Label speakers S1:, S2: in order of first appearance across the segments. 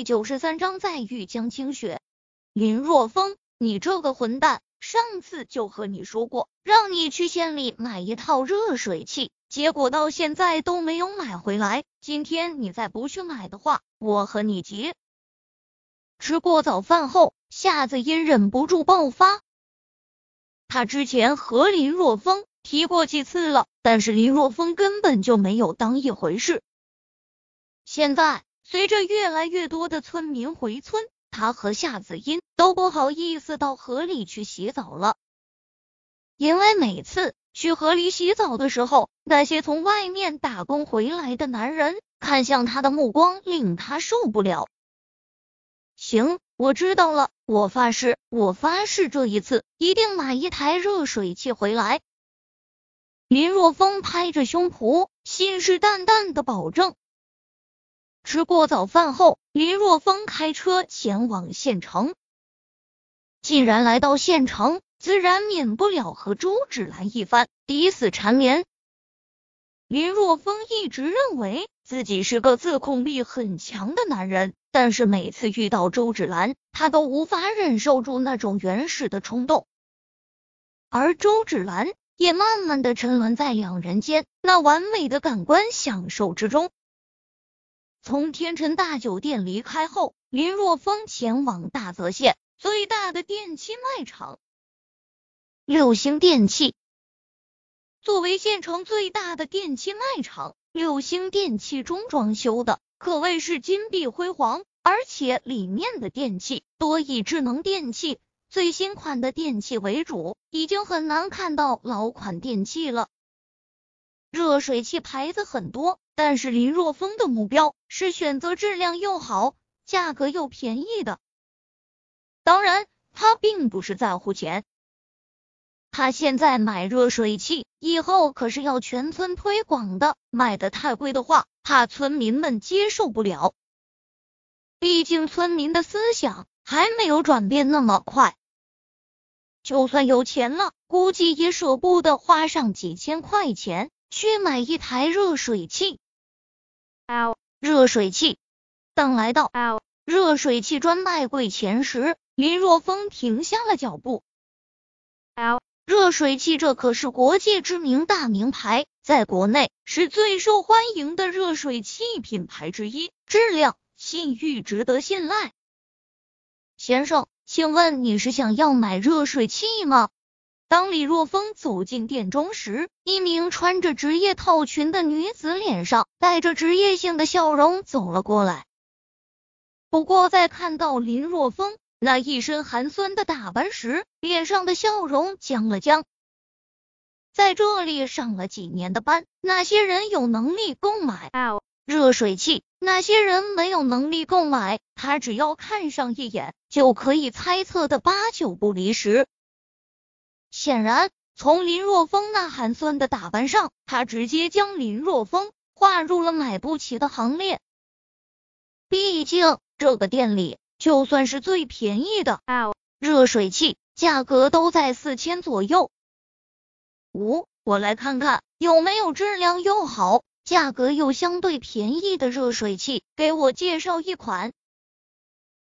S1: 第九十三章再遇江清雪。林若风，你这个混蛋！上次就和你说过，让你去县里买一套热水器，结果到现在都没有买回来。今天你再不去买的话，我和你急。吃过早饭后，夏子音忍不住爆发。他之前和林若风提过几次了，但是林若风根本就没有当一回事。现在随着越来越多的村民回村，他和夏子音都不好意思到河里去洗澡了，因为每次去河里洗澡的时候，那些从外面打工回来的男人看向他的目光令他受不了。行，我知道了。我发誓，我发誓，这一次一定买一台热水器回来。林若风拍着胸脯，信誓旦旦的保证。吃过早饭后，林若风开车前往县城。既然来到县城，自然免不了和周芷兰一番抵死缠绵。林若风一直认为自己是个自控力很强的男人。但是每次遇到周芷兰，他都无法忍受住那种原始的冲动，而周芷兰也慢慢的沉沦在两人间那完美的感官享受之中。从天辰大酒店离开后，林若风前往大泽县最大的电器卖场——六星电器。作为县城最大的电器卖场，六星电器中装修的。可谓是金碧辉煌，而且里面的电器多以智能电器、最新款的电器为主，已经很难看到老款电器了。热水器牌子很多，但是林若风的目标是选择质量又好、价格又便宜的。当然，他并不是在乎钱。他现在买热水器，以后可是要全村推广的。卖的太贵的话，怕村民们接受不了。毕竟村民的思想还没有转变那么快，就算有钱了，估计也舍不得花上几千块钱去买一台热水器。L 热水器，当来到 L 热水器专卖柜前时，林若风停下了脚步。L 热水器，这可是国际知名大名牌，在国内是最受欢迎的热水器品牌之一，质量、信誉值得信赖。先生，请问你是想要买热水器吗？当李若风走进店中时，一名穿着职业套裙的女子脸上带着职业性的笑容走了过来。不过，在看到林若风。那一身寒酸的打扮时，脸上的笑容僵了僵。在这里上了几年的班，那些人有能力购买热水器，那些人没有能力购买。他只要看上一眼，就可以猜测的八九不离十。显然，从林若风那寒酸的打扮上，他直接将林若风划入了买不起的行列。毕竟，这个店里。就算是最便宜的热水器，价格都在四千左右。五，我来看看有没有质量又好、价格又相对便宜的热水器，给我介绍一款。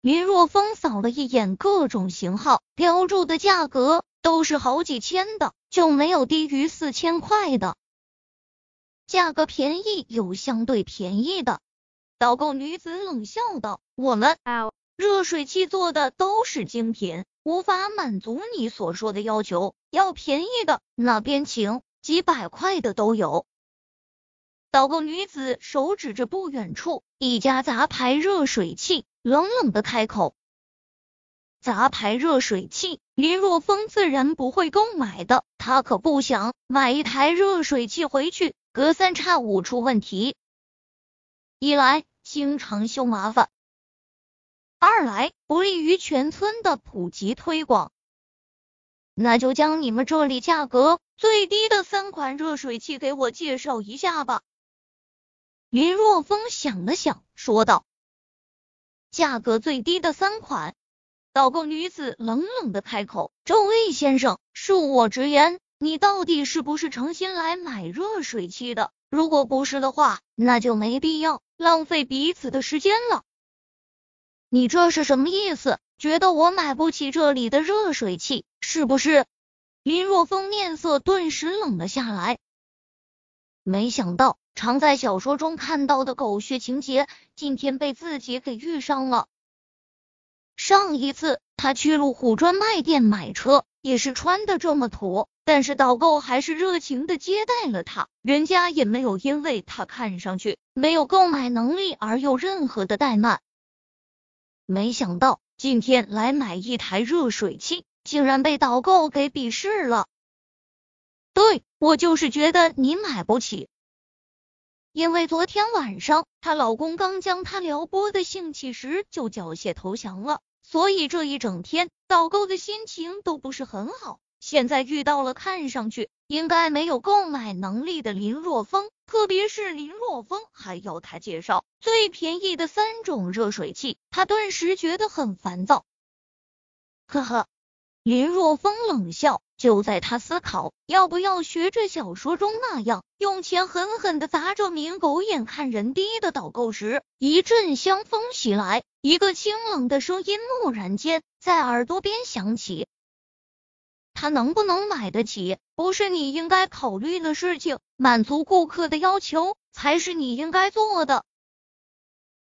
S1: 林若风扫了一眼各种型号，标注的价格都是好几千的，就没有低于四千块的。价格便宜有相对便宜的，导购女子冷笑道：“我们。”热水器做的都是精品，无法满足你所说的要求。要便宜的，那边请，几百块的都有。导购女子手指着不远处一家杂牌热水器，冷冷的开口：“杂牌热水器，林若风自然不会购买的。他可不想买一台热水器回去，隔三差五出问题。一来经常修麻烦。”二来不利于全村的普及推广，那就将你们这里价格最低的三款热水器给我介绍一下吧。林若风想了想，说道：“价格最低的三款。”导购女子冷冷的开口：“这位先生，恕我直言，你到底是不是诚心来买热水器的？如果不是的话，那就没必要浪费彼此的时间了。”你这是什么意思？觉得我买不起这里的热水器是不是？林若风面色顿时冷了下来。没想到，常在小说中看到的狗血情节，今天被自己给遇上了。上一次他去路虎专卖店买车，也是穿的这么土，但是导购还是热情的接待了他，人家也没有因为他看上去没有购买能力而有任何的怠慢。没想到今天来买一台热水器，竟然被导购给鄙视了。对我就是觉得你买不起，因为昨天晚上她老公刚将她撩拨的兴起时就缴械投降了，所以这一整天导购的心情都不是很好。现在遇到了看上去应该没有购买能力的林若风，特别是林若风还要他介绍最便宜的三种热水器，他顿时觉得很烦躁。呵呵。林若风冷笑，就在他思考要不要学着小说中那样，用钱狠狠的砸这名狗眼看人低的导购时，一阵香风袭来，一个清冷的声音蓦然间在耳朵边响起：“他能不能买得起，不是你应该考虑的事情，满足顾客的要求才是你应该做的。”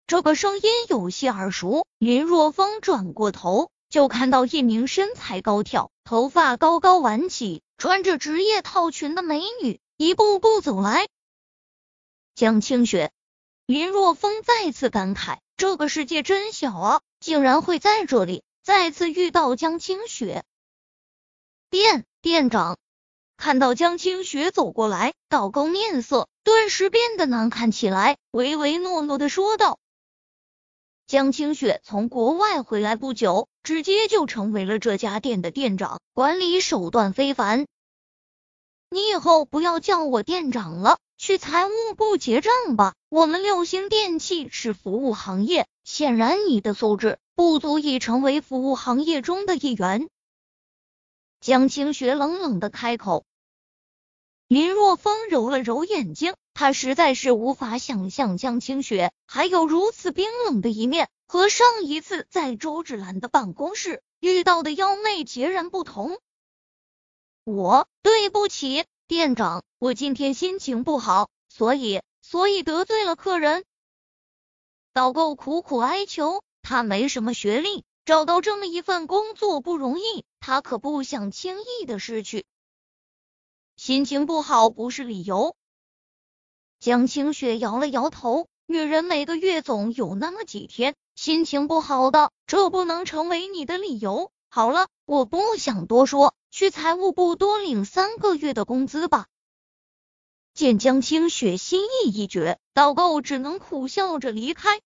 S1: 这个声音有些耳熟，林若风转过头。就看到一名身材高挑、头发高高挽起、穿着职业套裙的美女一步步走来。江清雪，林若风再次感慨：这个世界真小啊，竟然会在这里再次遇到江清雪。店店长看到江清雪走过来，导购面色顿时变得难看起来，唯唯诺诺的说道。江清雪从国外回来不久，直接就成为了这家店的店长，管理手段非凡。你以后不要叫我店长了，去财务部结账吧。我们六星电器是服务行业，显然你的素质不足以成为服务行业中的一员。江清雪冷冷的开口。林若风揉了揉眼睛。他实在是无法想象江清雪还有如此冰冷的一面，和上一次在周芷兰的办公室遇到的妖媚截然不同。我对不起，店长，我今天心情不好，所以所以得罪了客人。导购苦苦哀求，他没什么学历，找到这么一份工作不容易，他可不想轻易的失去。心情不好不是理由。江清雪摇了摇头，女人每个月总有那么几天心情不好的，这不能成为你的理由。好了，我不想多说，去财务部多领三个月的工资吧。见江清雪心意已决，导购只能苦笑着离开。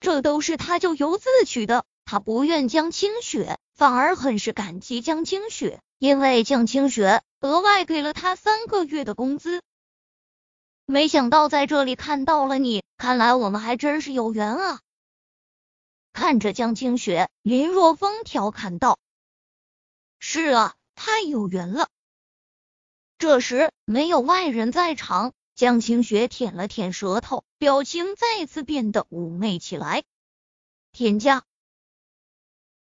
S1: 这都是他咎由自取的，他不怨江清雪，反而很是感激江清雪，因为江清雪额外给了他三个月的工资。没想到在这里看到了你，看来我们还真是有缘啊！看着江清雪，林若风调侃道：“是啊，太有缘了。”这时没有外人在场，江清雪舔了舔舌头，表情再次变得妩媚起来。添加